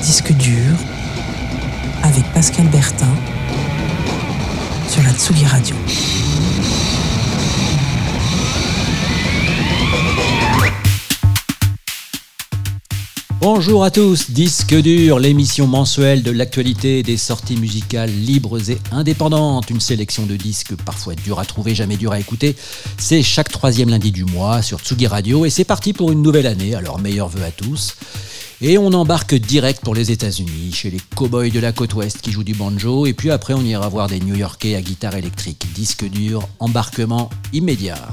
Disque dur avec Pascal Bertin sur la Tsugi Radio. Bonjour à tous, Disque dur, l'émission mensuelle de l'actualité des sorties musicales libres et indépendantes. Une sélection de disques parfois durs à trouver, jamais durs à écouter. C'est chaque troisième lundi du mois sur Tsugi Radio et c'est parti pour une nouvelle année, alors meilleurs vœux à tous. Et on embarque direct pour les États-Unis, chez les cowboys de la côte ouest qui jouent du banjo, et puis après on ira voir des New-Yorkais à guitare électrique. Disque dur, embarquement immédiat.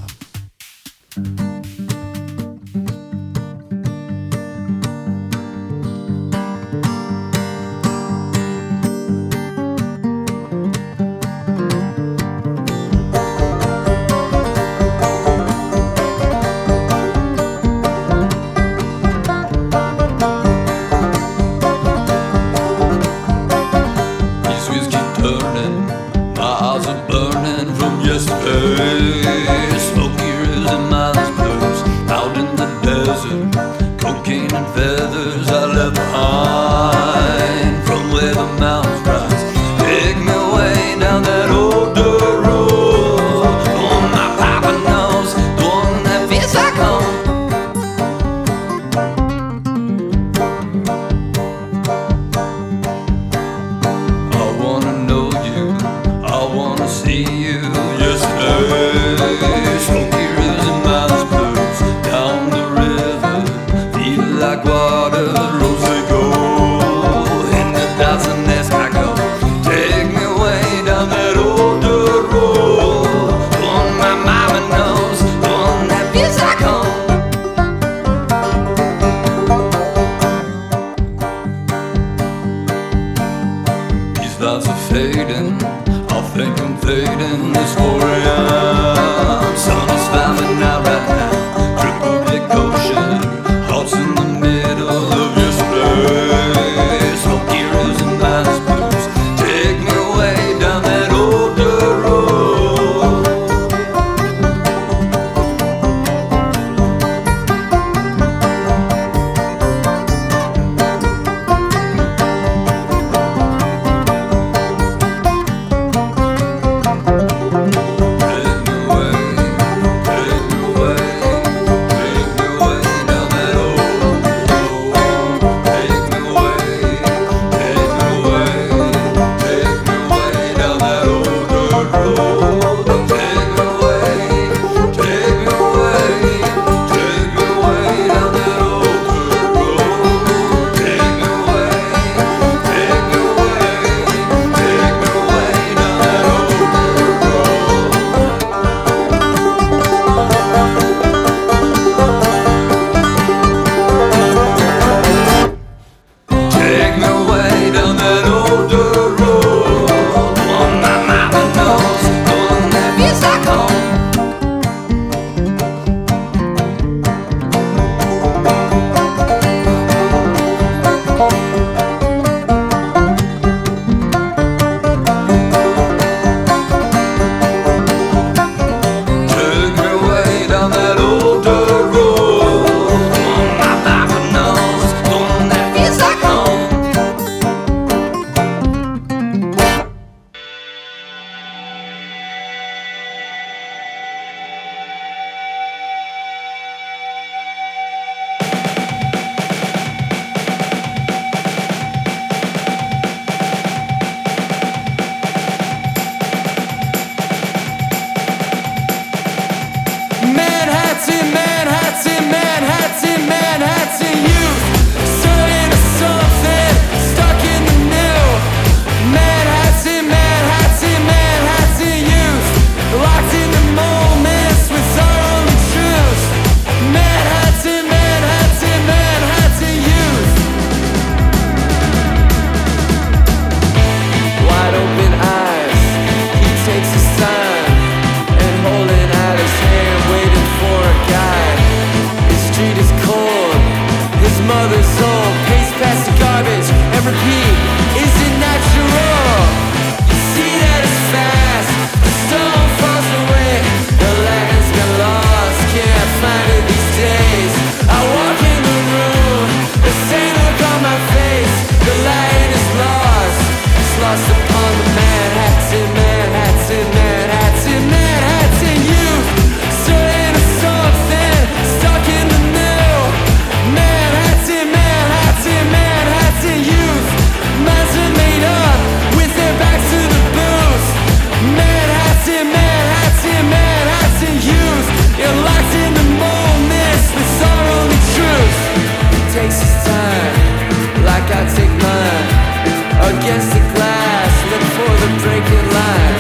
against the glass, look for the breaking line.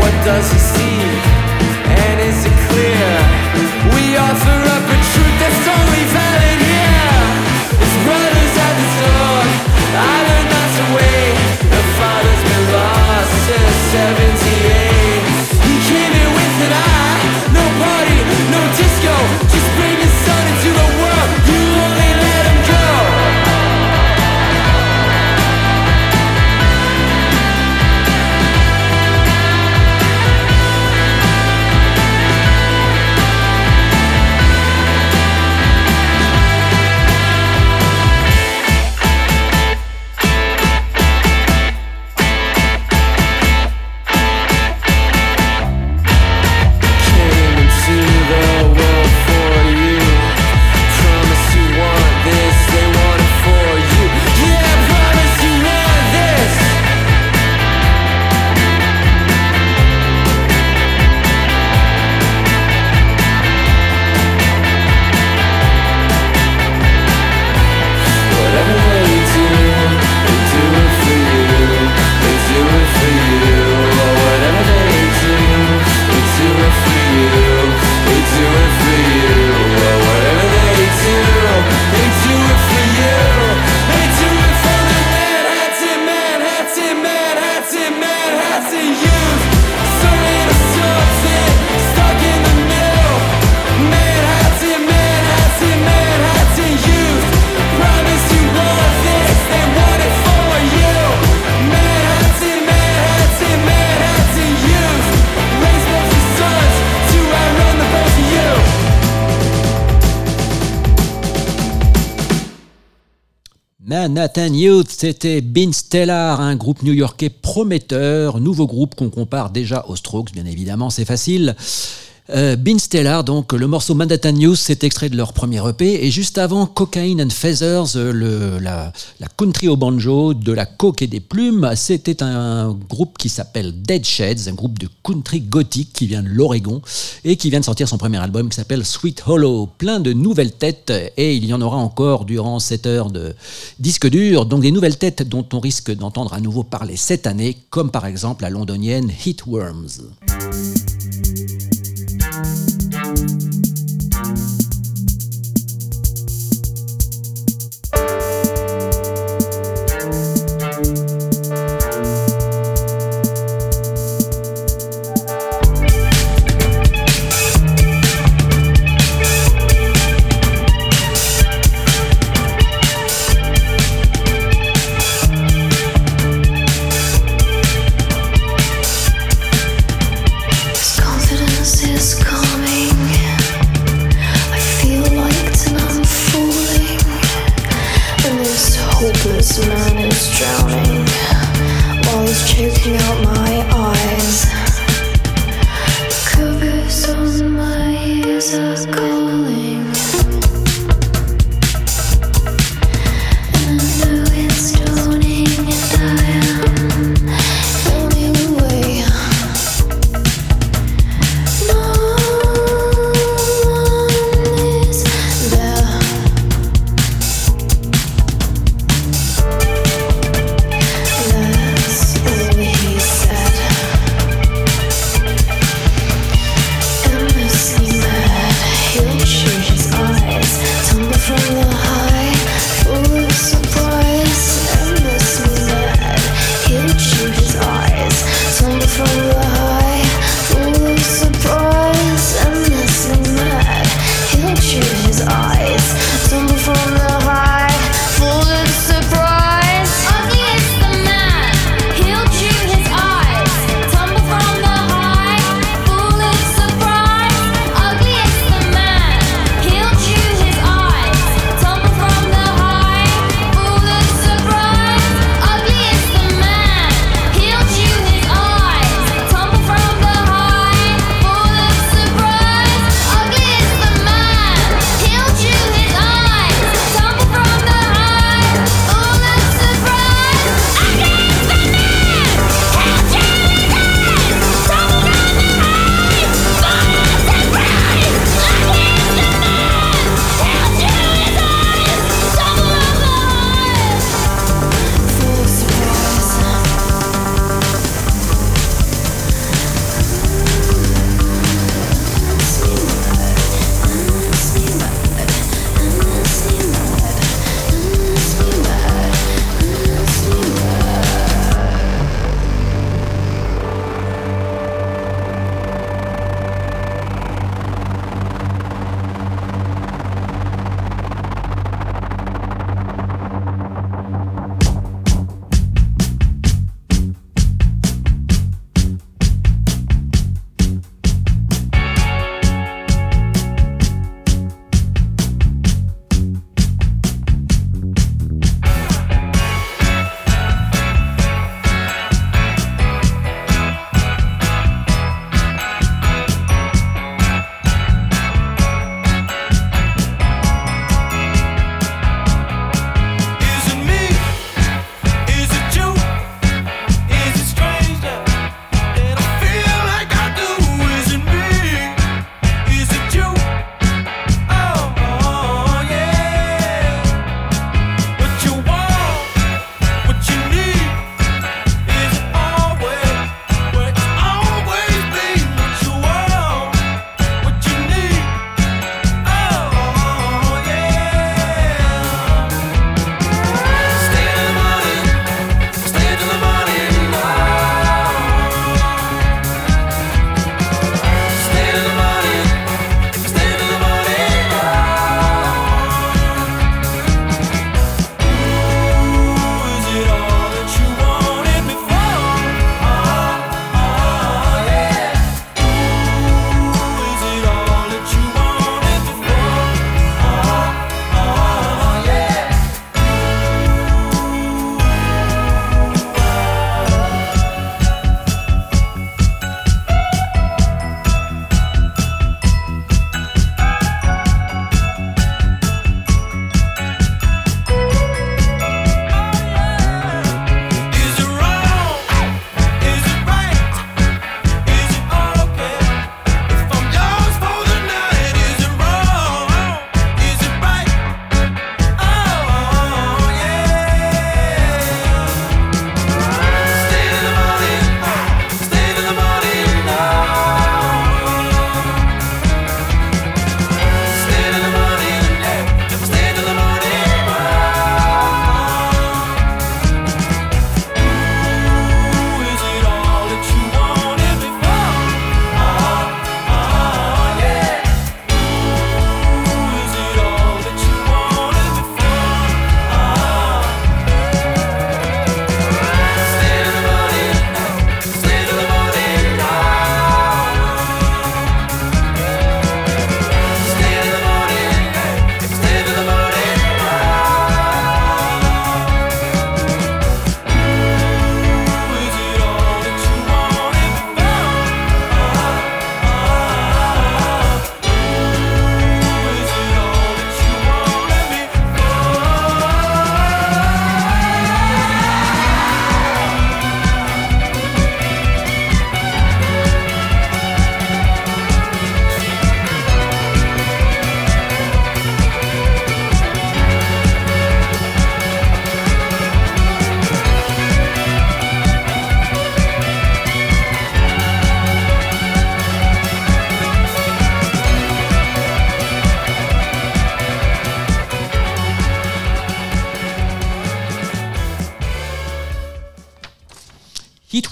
What does he see? Manhattan Youth, c'était Bean Stellar, un groupe new-yorkais prometteur, nouveau groupe qu'on compare déjà aux Strokes, bien évidemment, c'est facile. Euh, Bean Stellar, donc le morceau Manhattan News, c'est extrait de leur premier EP. Et juste avant, Cocaine and Feathers, euh, le, la, country au banjo, de la coke et des plumes, c'était un groupe qui s'appelle Dead Sheds, un groupe de country gothique qui vient de l'Oregon et qui vient de sortir son premier album qui s'appelle Sweet Hollow. Plein de nouvelles têtes et il y en aura encore durant cette heure de disque dur. Donc des nouvelles têtes dont on risque d'entendre à nouveau parler cette année, comme par exemple la londonienne Hitworms.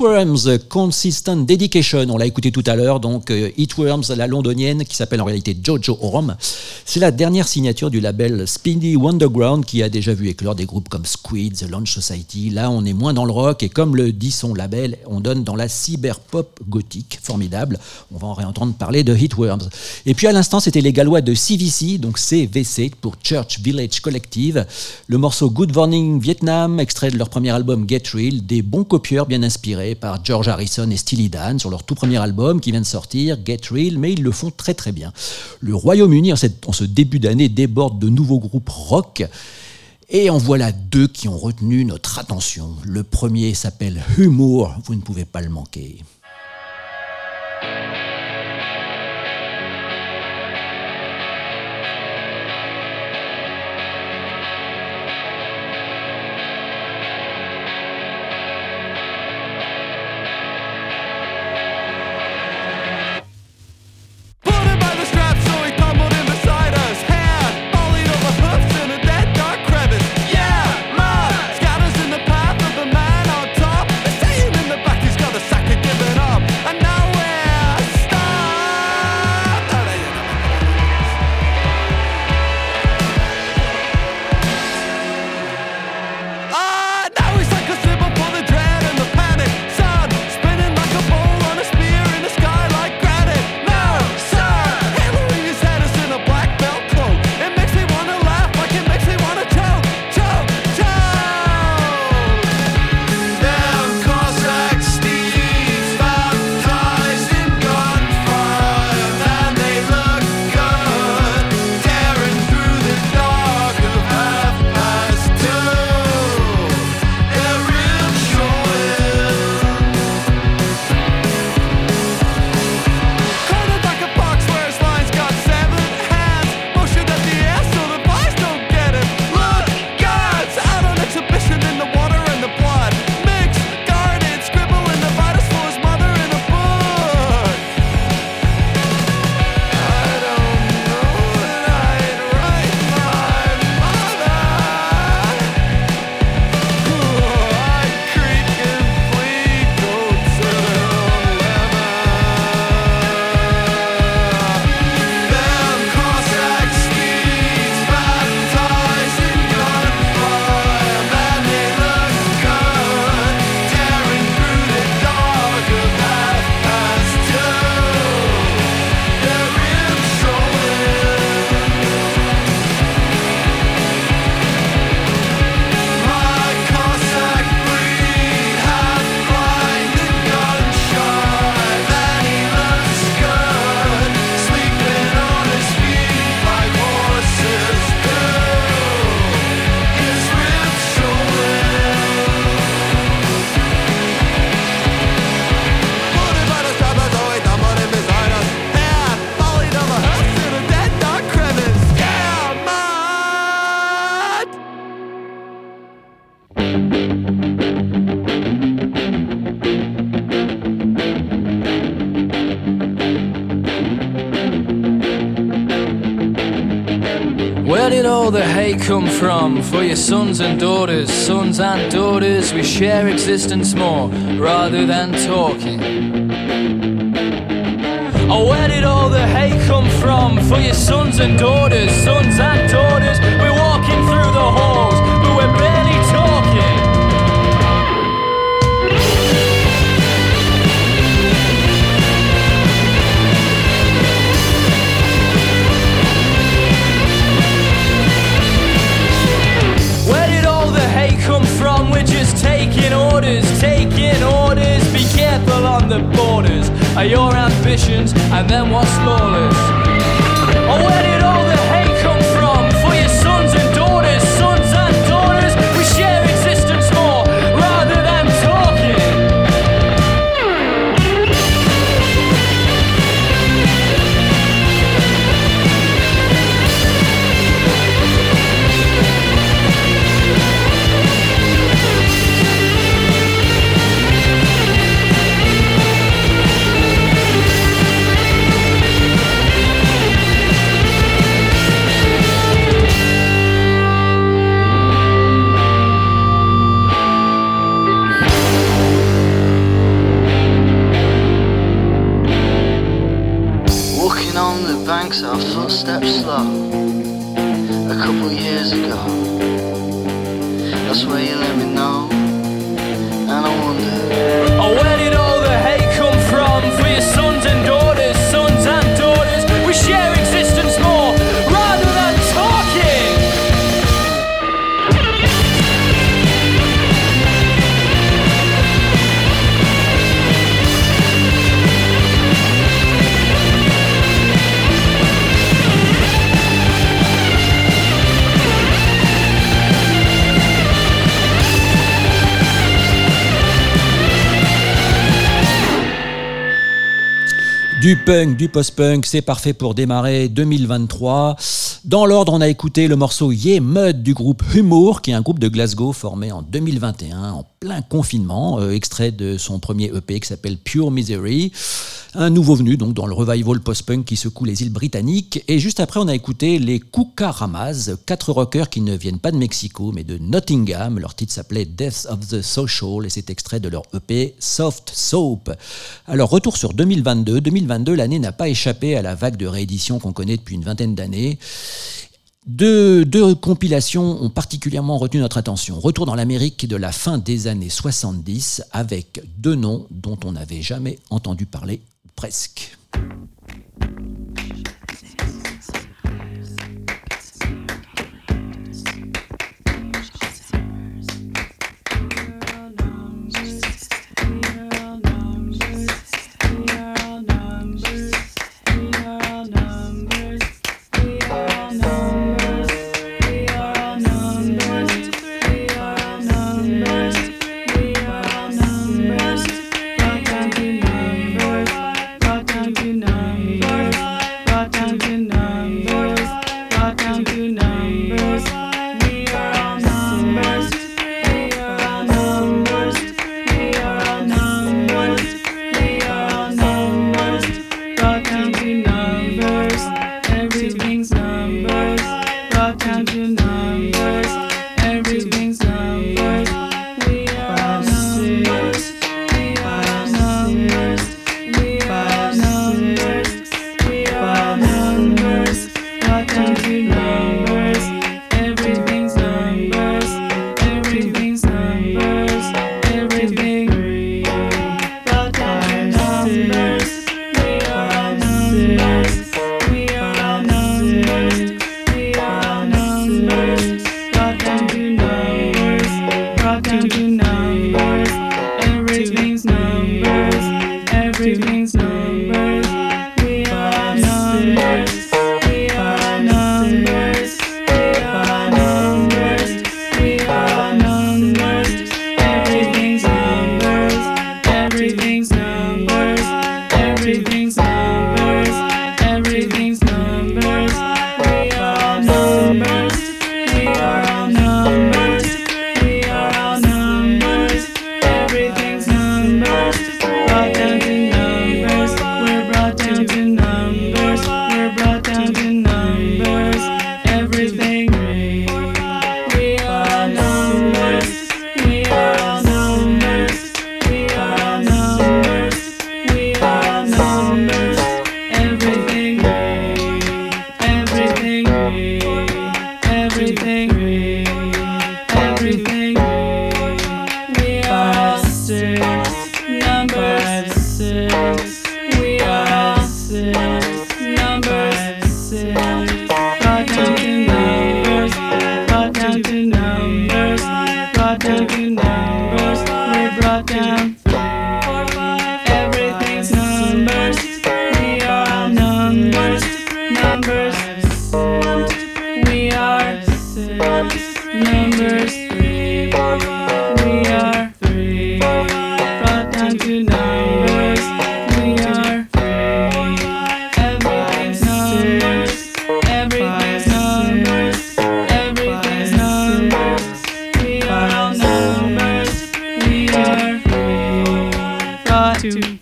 Heatworms, Consistent Dedication, on l'a écouté tout à l'heure, donc euh, Heatworms, la londonienne, qui s'appelle en réalité Jojo Orom. C'est la dernière signature du label Speedy Wonderground qui a déjà vu éclore des groupes comme The Launch Society. Là, on est moins dans le rock et comme le dit son label, on donne dans la cyberpop gothique, formidable. On va en réentendre parler de Heatworms. Et puis à l'instant, c'était les Gallois de CVC, donc CVC pour Church Village Collective. Le morceau Good Morning Vietnam, extrait de leur premier album Get Real, des bons copieurs bien inspirés par George Harrison et Steely Dan sur leur tout premier album qui vient de sortir, Get Real, mais ils le font très très bien. Le Royaume-Uni, en, ce début d'année, déborde de nouveaux groupes rock. Et en voilà deux qui ont retenu notre attention. Le premier s'appelle Humour, vous ne pouvez pas le manquer. Come from for your sons and daughters. Sons and daughters, we share existence more rather than talking. Oh, where did all the hate come from for your sons and daughters? Sons and daughters, we're the borders of your ambitions, and then what's lawless. Oh, Du punk, du post-punk, c'est parfait pour démarrer 2023. Dans l'ordre, on a écouté le morceau Yeah Mud du groupe Humour, qui est un groupe de Glasgow formé en 2021, en plein confinement, euh, extrait de son premier EP qui s'appelle Pure Misery. Un nouveau venu donc dans le revival post-punk qui secoue les îles britanniques. Et juste après, on a écouté les Cucaramas, quatre rockers qui ne viennent pas de Mexico mais de Nottingham. Leur titre s'appelait Death of the Social et c'est extrait de leur EP Soft Soap. Alors retour sur 2022. 2022, l'année n'a pas échappé à la vague de réédition qu'on connaît depuis une vingtaine d'années. Deux, compilations ont particulièrement retenu notre attention. Retour dans l'Amérique de la fin des années 70 avec deux noms dont on n'avait jamais entendu parler presque.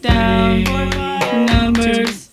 down numbers.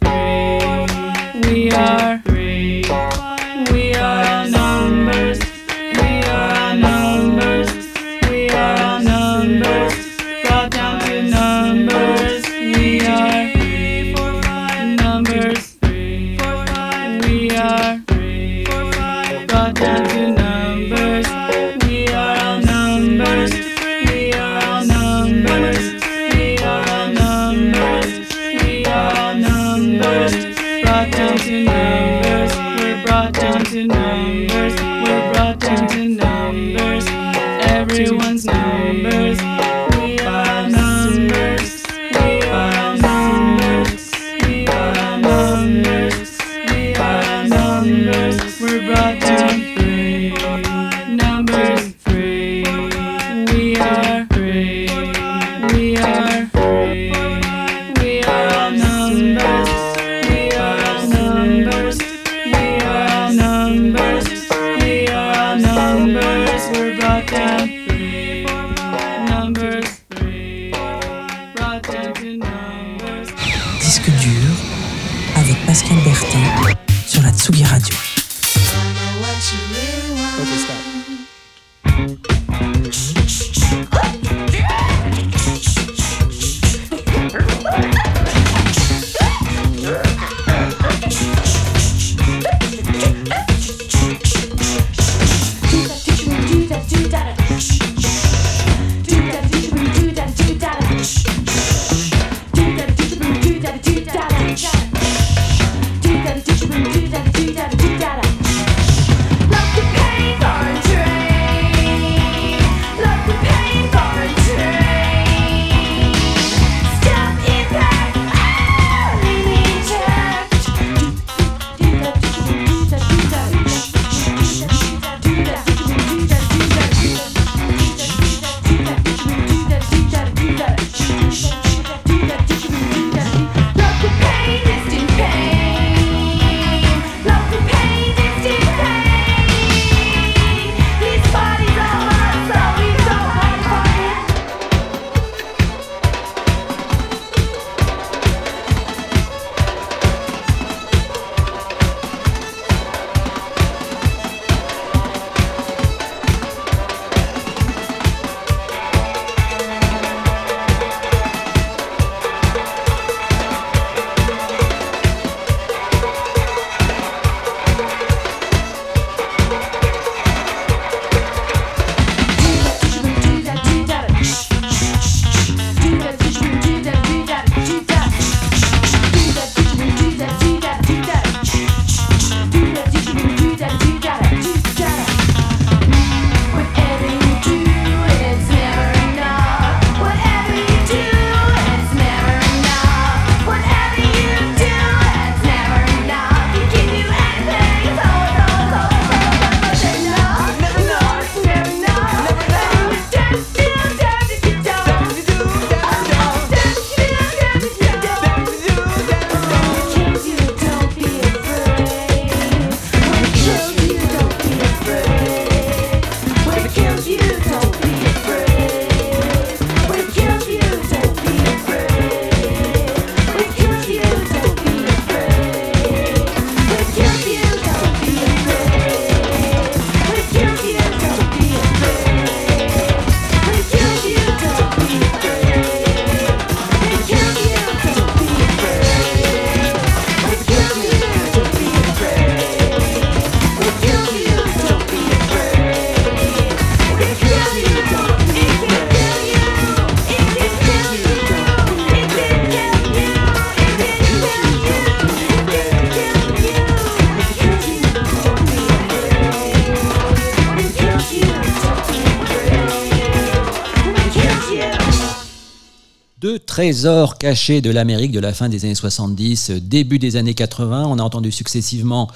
Trésors cachés de l'Amérique de la fin des années 70, début des années 80. On a entendu successivement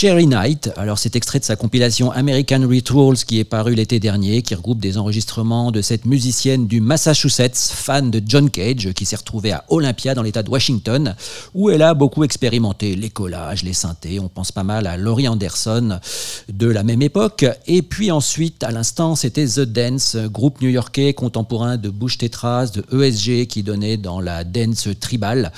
Cherry Night, alors c'est extrait de sa compilation American Rituals qui est paru l'été dernier, qui regroupe des enregistrements de cette musicienne du Massachusetts, fan de John Cage, qui s'est retrouvée à Olympia dans l'état de Washington, où elle a beaucoup expérimenté les collages, les synthés, on pense pas mal à Laurie Anderson de la même époque, et puis ensuite à l'instant c'était The Dance, groupe new-yorkais contemporain de Bush Tetras, de ESG qui donnait dans la dance tribal.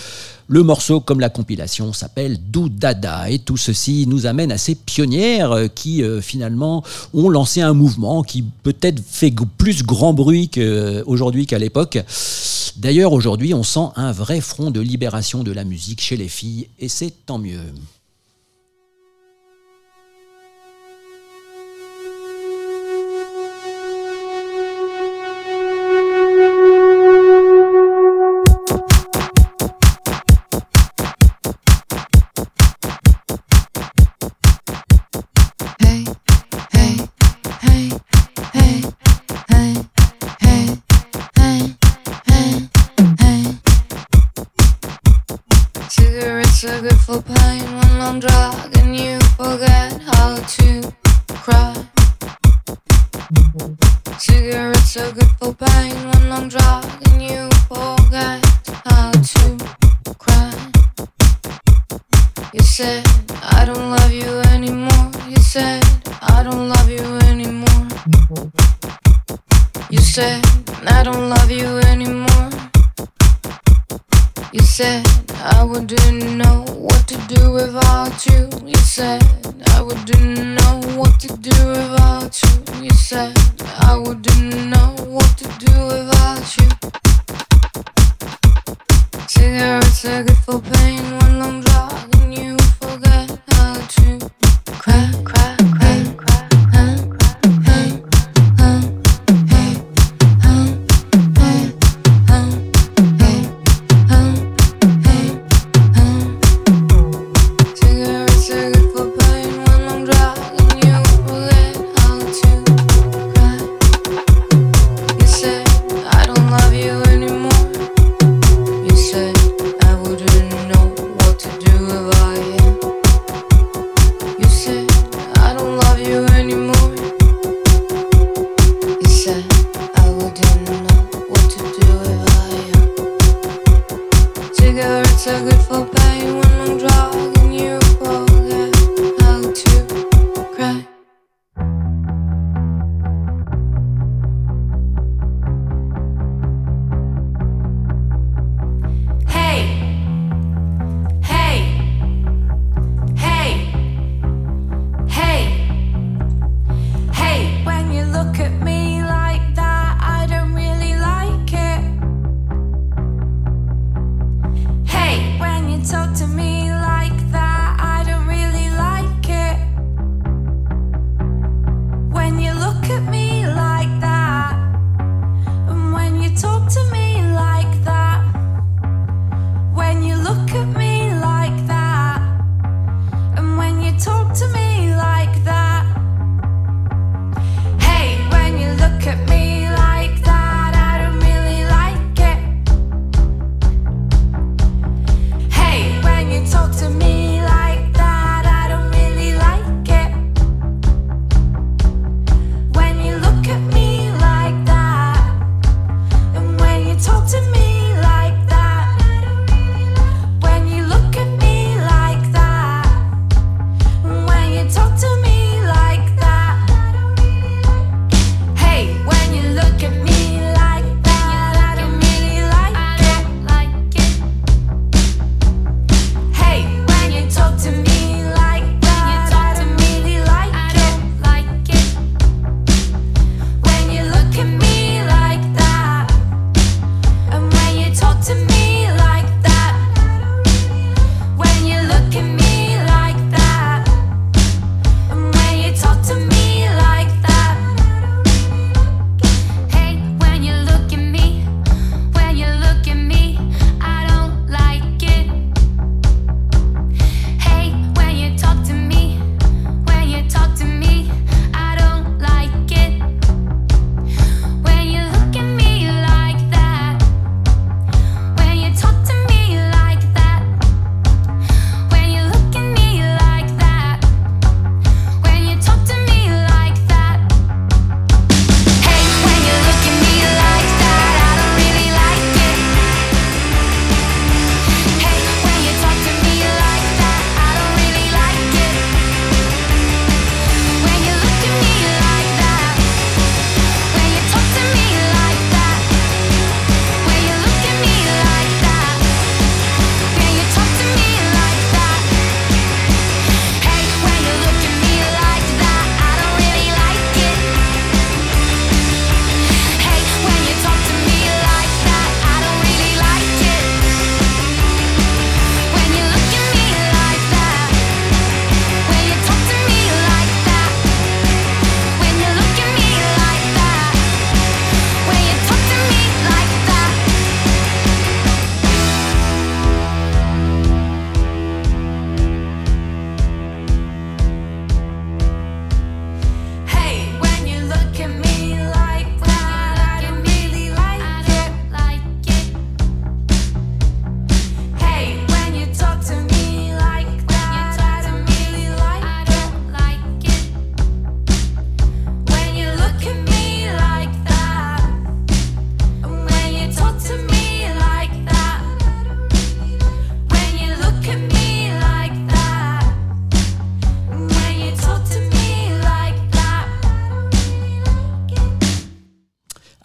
Le morceau, comme la compilation, s'appelle Dada et tout ceci nous amène à ces pionnières euh, qui euh, finalement ont lancé un mouvement qui peut-être fait plus grand bruit qu'aujourd'hui qu'à l'époque. D'ailleurs, aujourd'hui, on sent un vrai front de libération de la musique chez les filles et c'est tant mieux. hey hey hey hey hey Cigarettes are good for pain when I'm drunk and you forget how to cry. Cigarettes are good for pain when I'm drunk you said.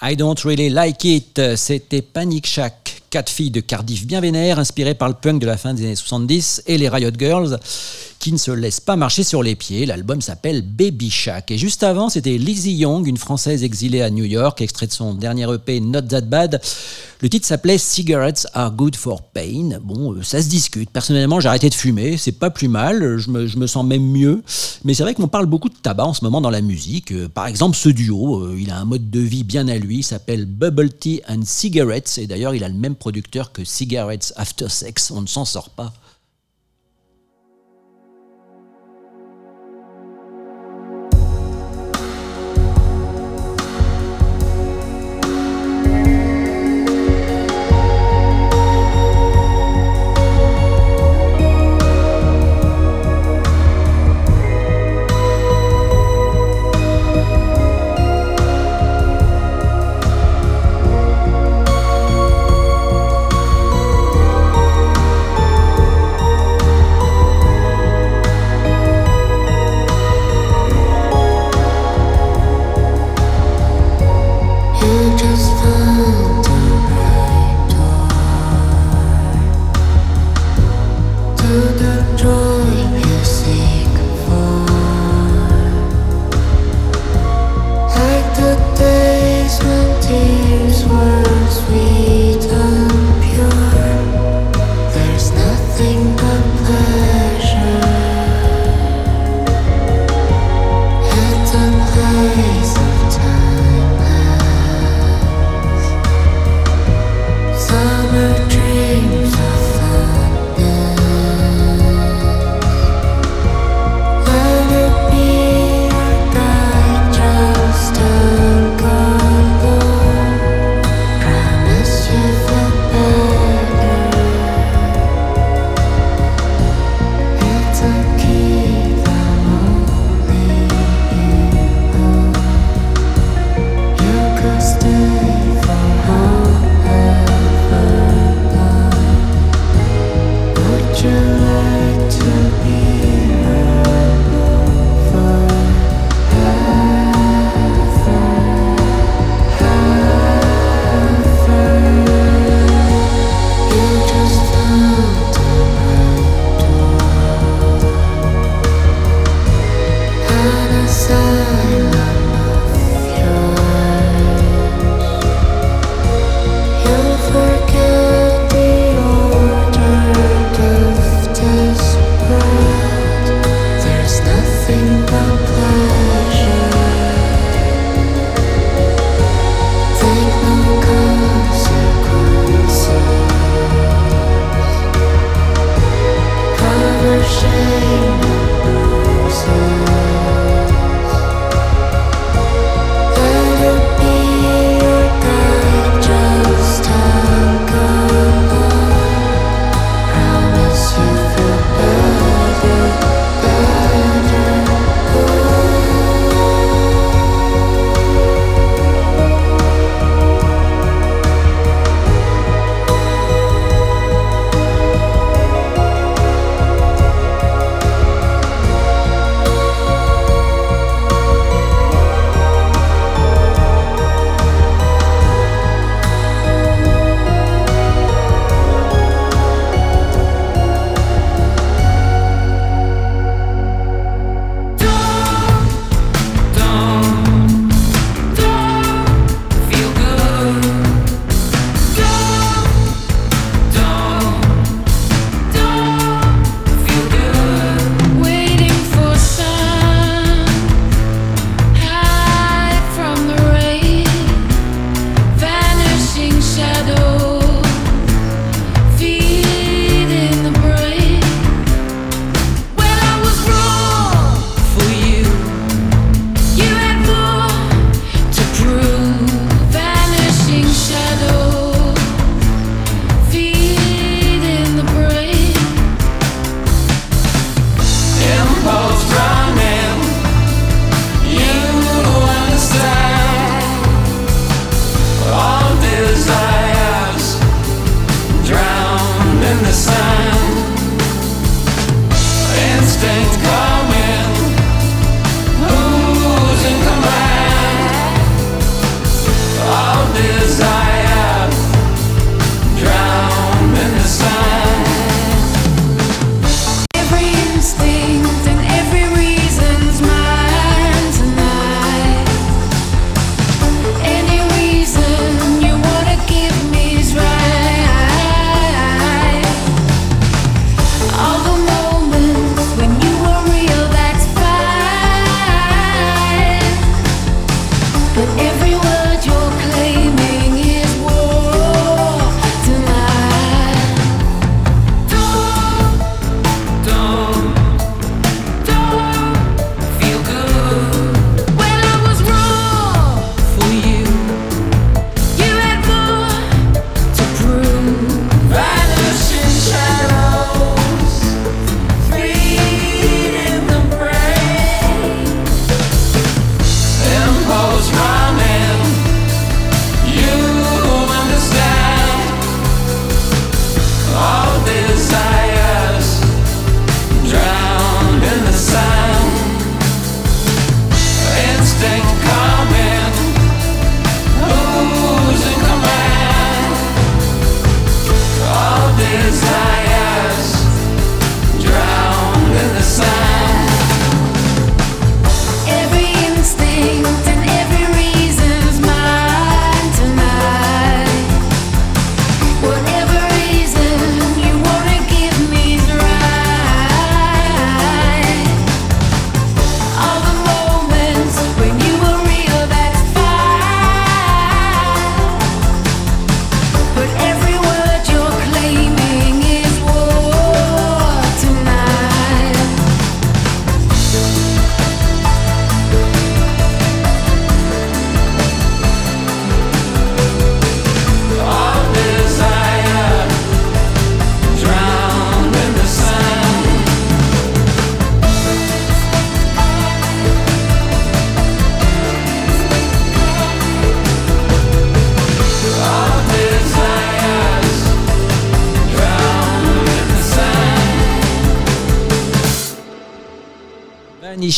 I Don't Really Like It, c'était Panic Shack, quatre filles de Cardiff bien vénères, inspirées par le punk de la fin des années 70 et les Riot Girls, qui ne se laissent pas marcher sur les pieds. L'album s'appelle Baby Shack. Et juste avant, c'était Lizzie Young, une Française exilée à New York, extrait de son dernier EP Not That Bad. Le titre s'appelait Cigarettes Are Good for Pain. Bon, euh, ça se discute. Personnellement, j'ai arrêté de fumer, c'est pas plus mal, je me, je me sens même mieux. Mais c'est vrai qu'on parle beaucoup de tabac en ce moment dans la musique. Euh, Par exemple, ce duo, euh, il a un mode de vie bien à lui, s'appelle Bubble Tea and Cigarettes. Et d'ailleurs, il a le même producteur que Cigarettes After Sex. On ne s'en sort pas.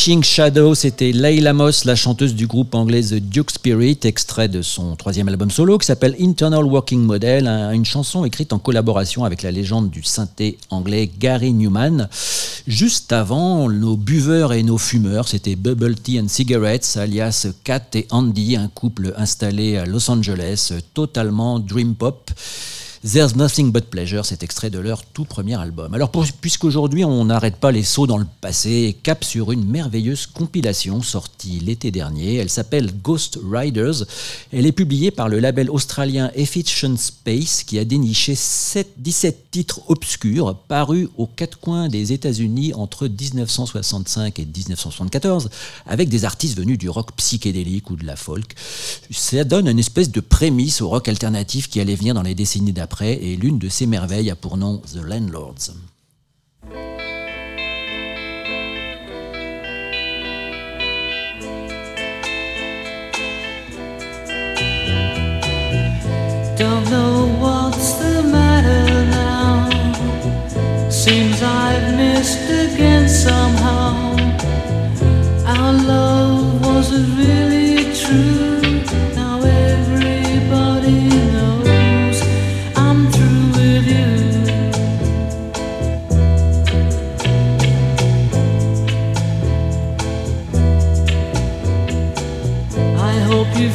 Vanishing Shadow, c'était Leila Moss, la chanteuse du groupe anglais The Duke Spirit, extrait de son troisième album solo qui s'appelle Internal Working Model, une chanson écrite en collaboration avec la légende du synthé anglais Gary Newman. Juste avant, nos buveurs et nos fumeurs, c'était Bubble Tea and Cigarettes, alias Kat et Andy, un couple installé à Los Angeles, totalement dream pop. There's Nothing But Pleasure, cet extrait de leur tout premier album. Alors puisqu'aujourd'hui on n'arrête pas les sauts dans le passé cap sur une merveilleuse compilation sortie l'été dernier, elle s'appelle Ghost Riders, elle est publiée par le label australien Efficient Space qui a déniché 17 titres obscurs parus aux quatre coins des États-Unis entre 1965 et 1974 avec des artistes venus du rock psychédélique ou de la folk. Ça donne une espèce de prémisse au rock alternatif qui allait venir dans les décennies d'après et l'une de ces merveilles a pour nom The Landlords. Don't know what's the matter now. Seems I've missed again somehow. Our love wasn't really true.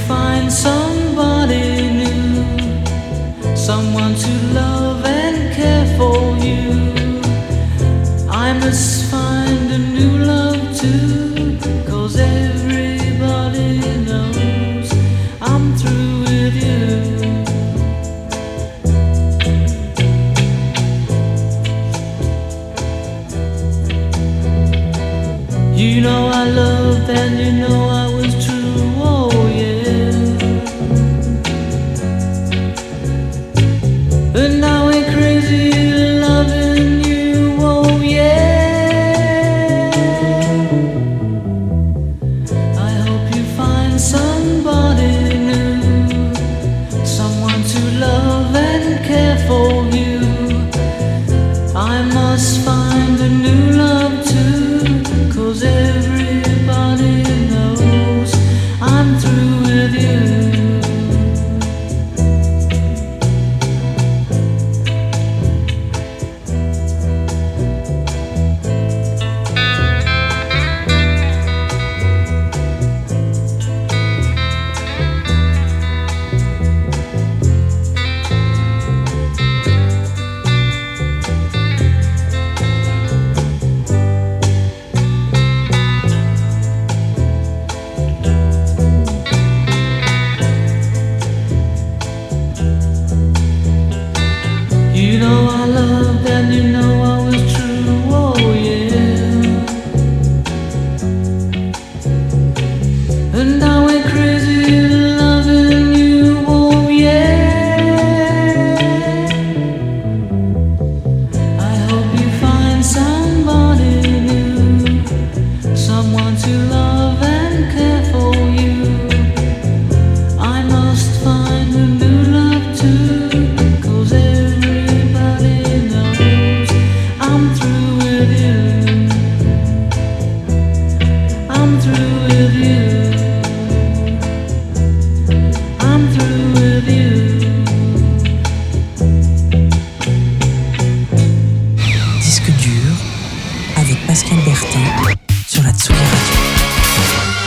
Find somebody new, someone to love and care for you. I must find a new love too, cause everybody knows I'm through with you. You know I love and you know I Pascal Bertin sur la Tsugi Radio.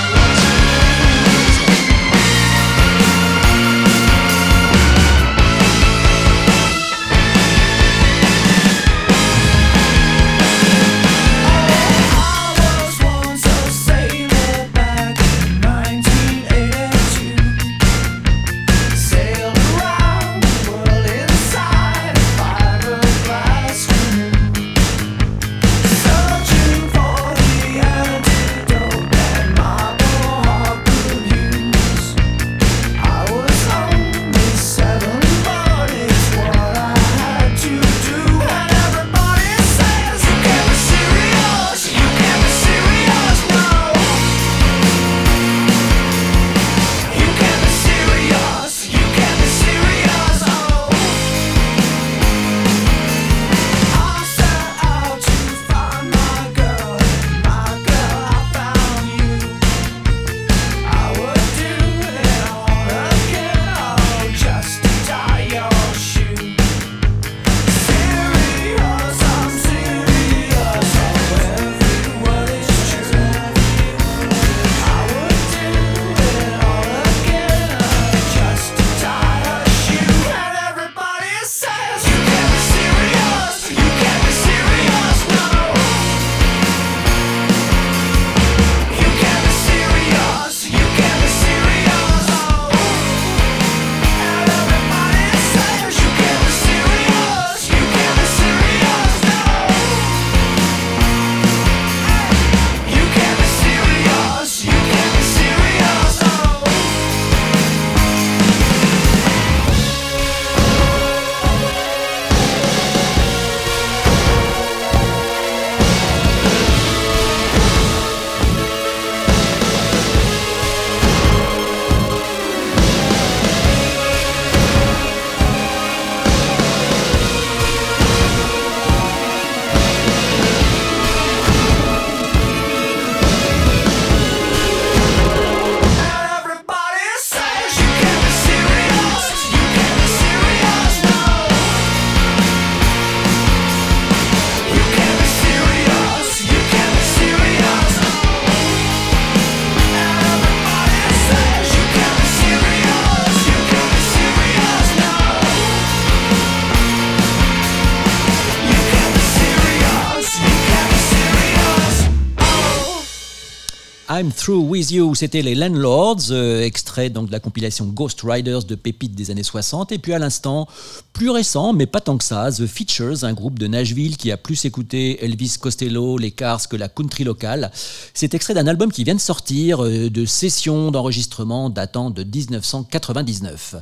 I'm Through With You, c'était les Landlords, euh, extrait donc de la compilation Ghost Riders de pépites des années 60. Et puis à l'instant, plus récent, mais pas tant que ça, The Features, un groupe de Nashville qui a plus écouté Elvis Costello, les Cars que la country locale. C'est extrait d'un album qui vient de sortir, euh, de sessions d'enregistrement datant de 1999.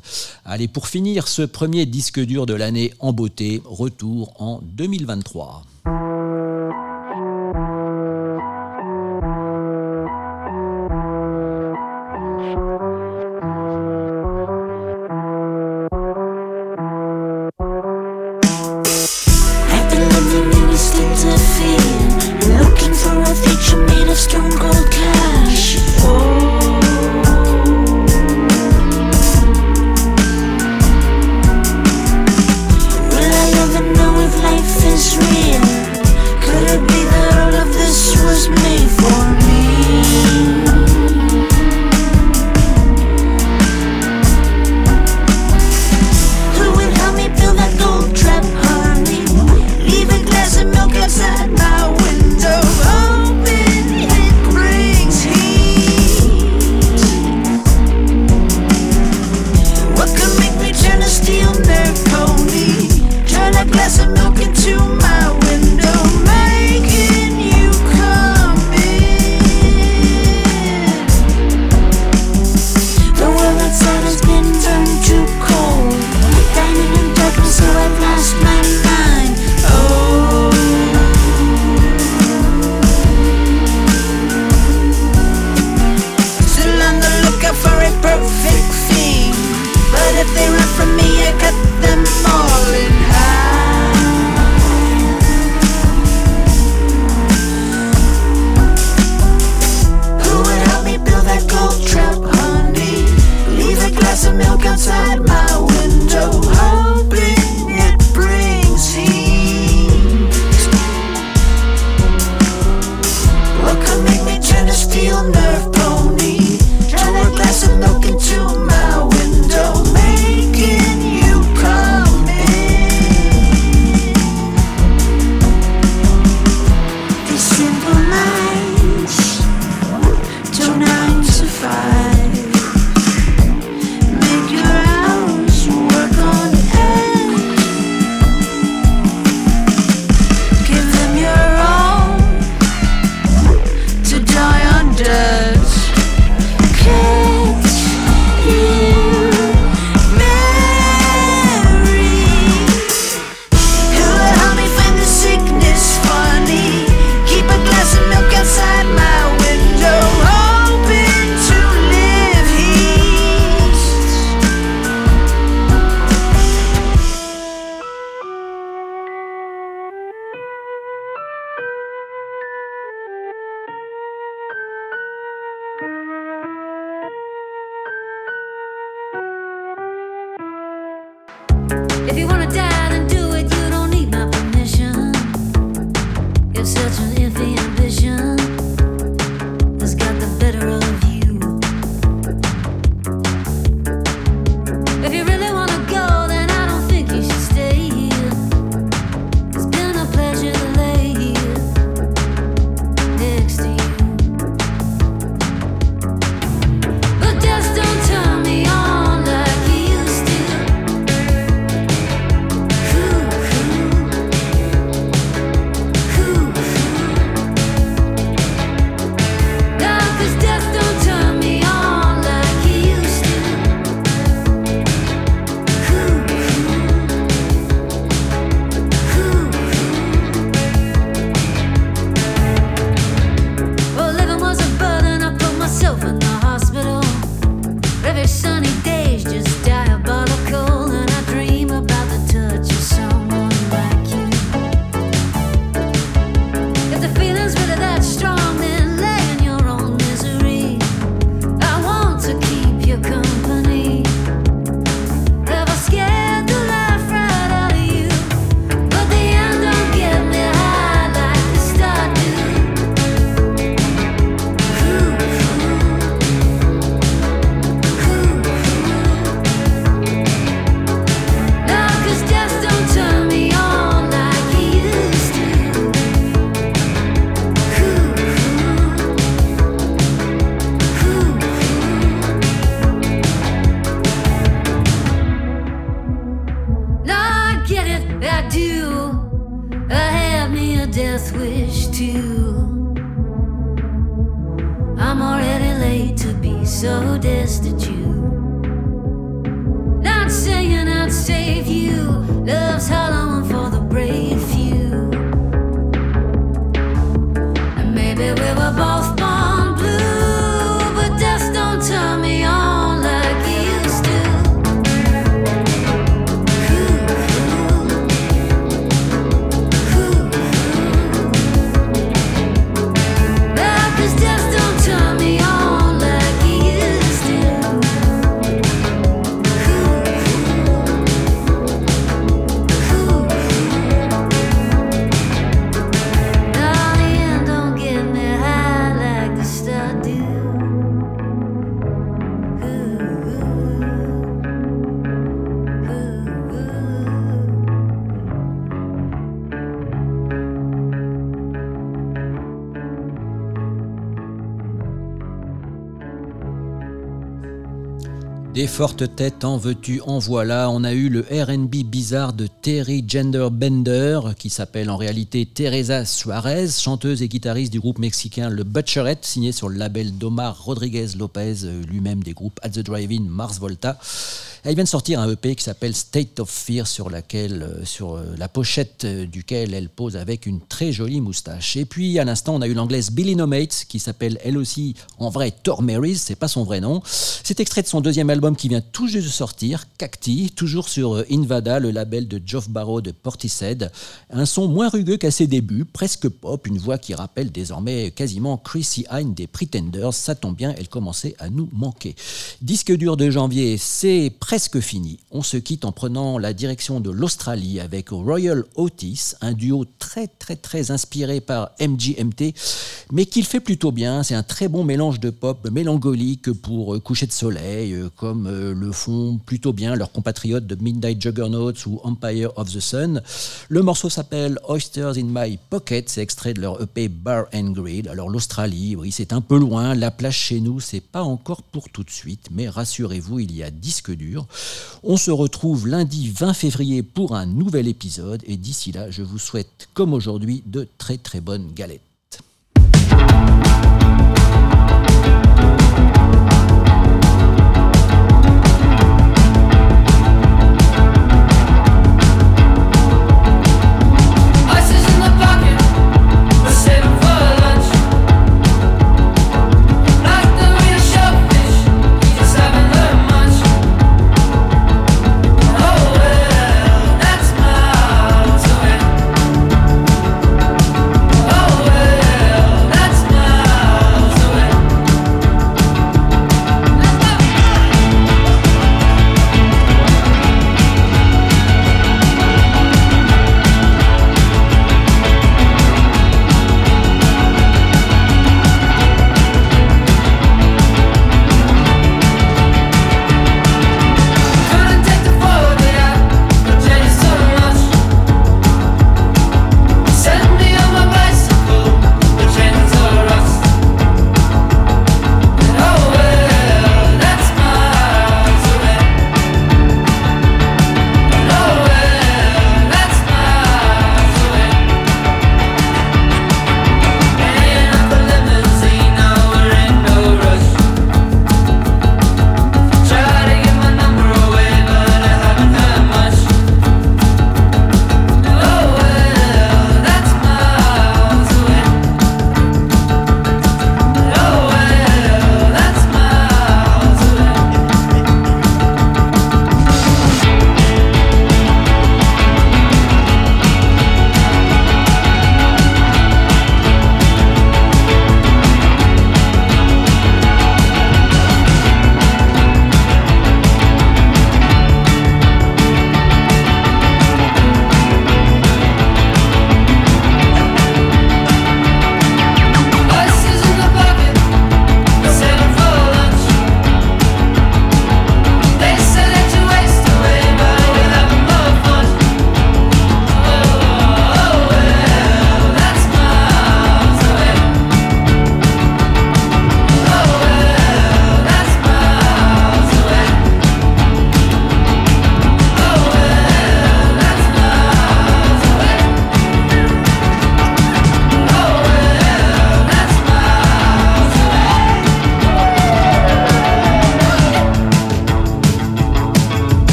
Allez, pour finir ce premier disque dur de l'année en beauté, retour en 2023. Fortes têtes en veux-tu, en voilà. On a eu le RB bizarre de Terry Gender Bender, qui s'appelle en réalité Teresa Suarez, chanteuse et guitariste du groupe mexicain Le Butcherette, signé sur le label d'Omar Rodriguez Lopez, euh, lui-même des groupes At the Drive-In, Mars Volta. Elle vient de sortir un EP qui s'appelle State of Fear, sur, laquelle, euh, sur euh, la pochette euh, duquel elle pose avec une très jolie moustache. Et puis à l'instant, on a eu l'anglaise Billy No Mates, qui s'appelle elle aussi en vrai Thor Marys, c'est pas son vrai nom. C'est extrait de son deuxième album qui vient tout juste de sortir, Cacti, toujours sur Invada, le label de Geoff Barrow de Portishead. Un son moins rugueux qu'à ses débuts, presque pop, une voix qui rappelle désormais quasiment Chrissy Hine des Pretenders. Ça tombe bien, elle commençait à nous manquer. Disque dur de janvier, c'est presque fini. On se quitte en prenant la direction de l'Australie avec Royal Otis, un duo très très très inspiré par MGMT, mais qu'il fait plutôt bien. C'est un très bon mélange de pop mélancolique pour coucher de soleil, euh, comme euh, le font plutôt bien leurs compatriotes de Midnight Juggernauts ou Empire of the Sun. Le morceau s'appelle Oysters in My Pocket, c'est extrait de leur EP Bar and Grill. Alors l'Australie, oui, c'est un peu loin, la plage chez nous, c'est pas encore pour tout de suite, mais rassurez-vous, il y a disque dur. On se retrouve lundi 20 février pour un nouvel épisode et d'ici là, je vous souhaite comme aujourd'hui de très très bonnes galettes.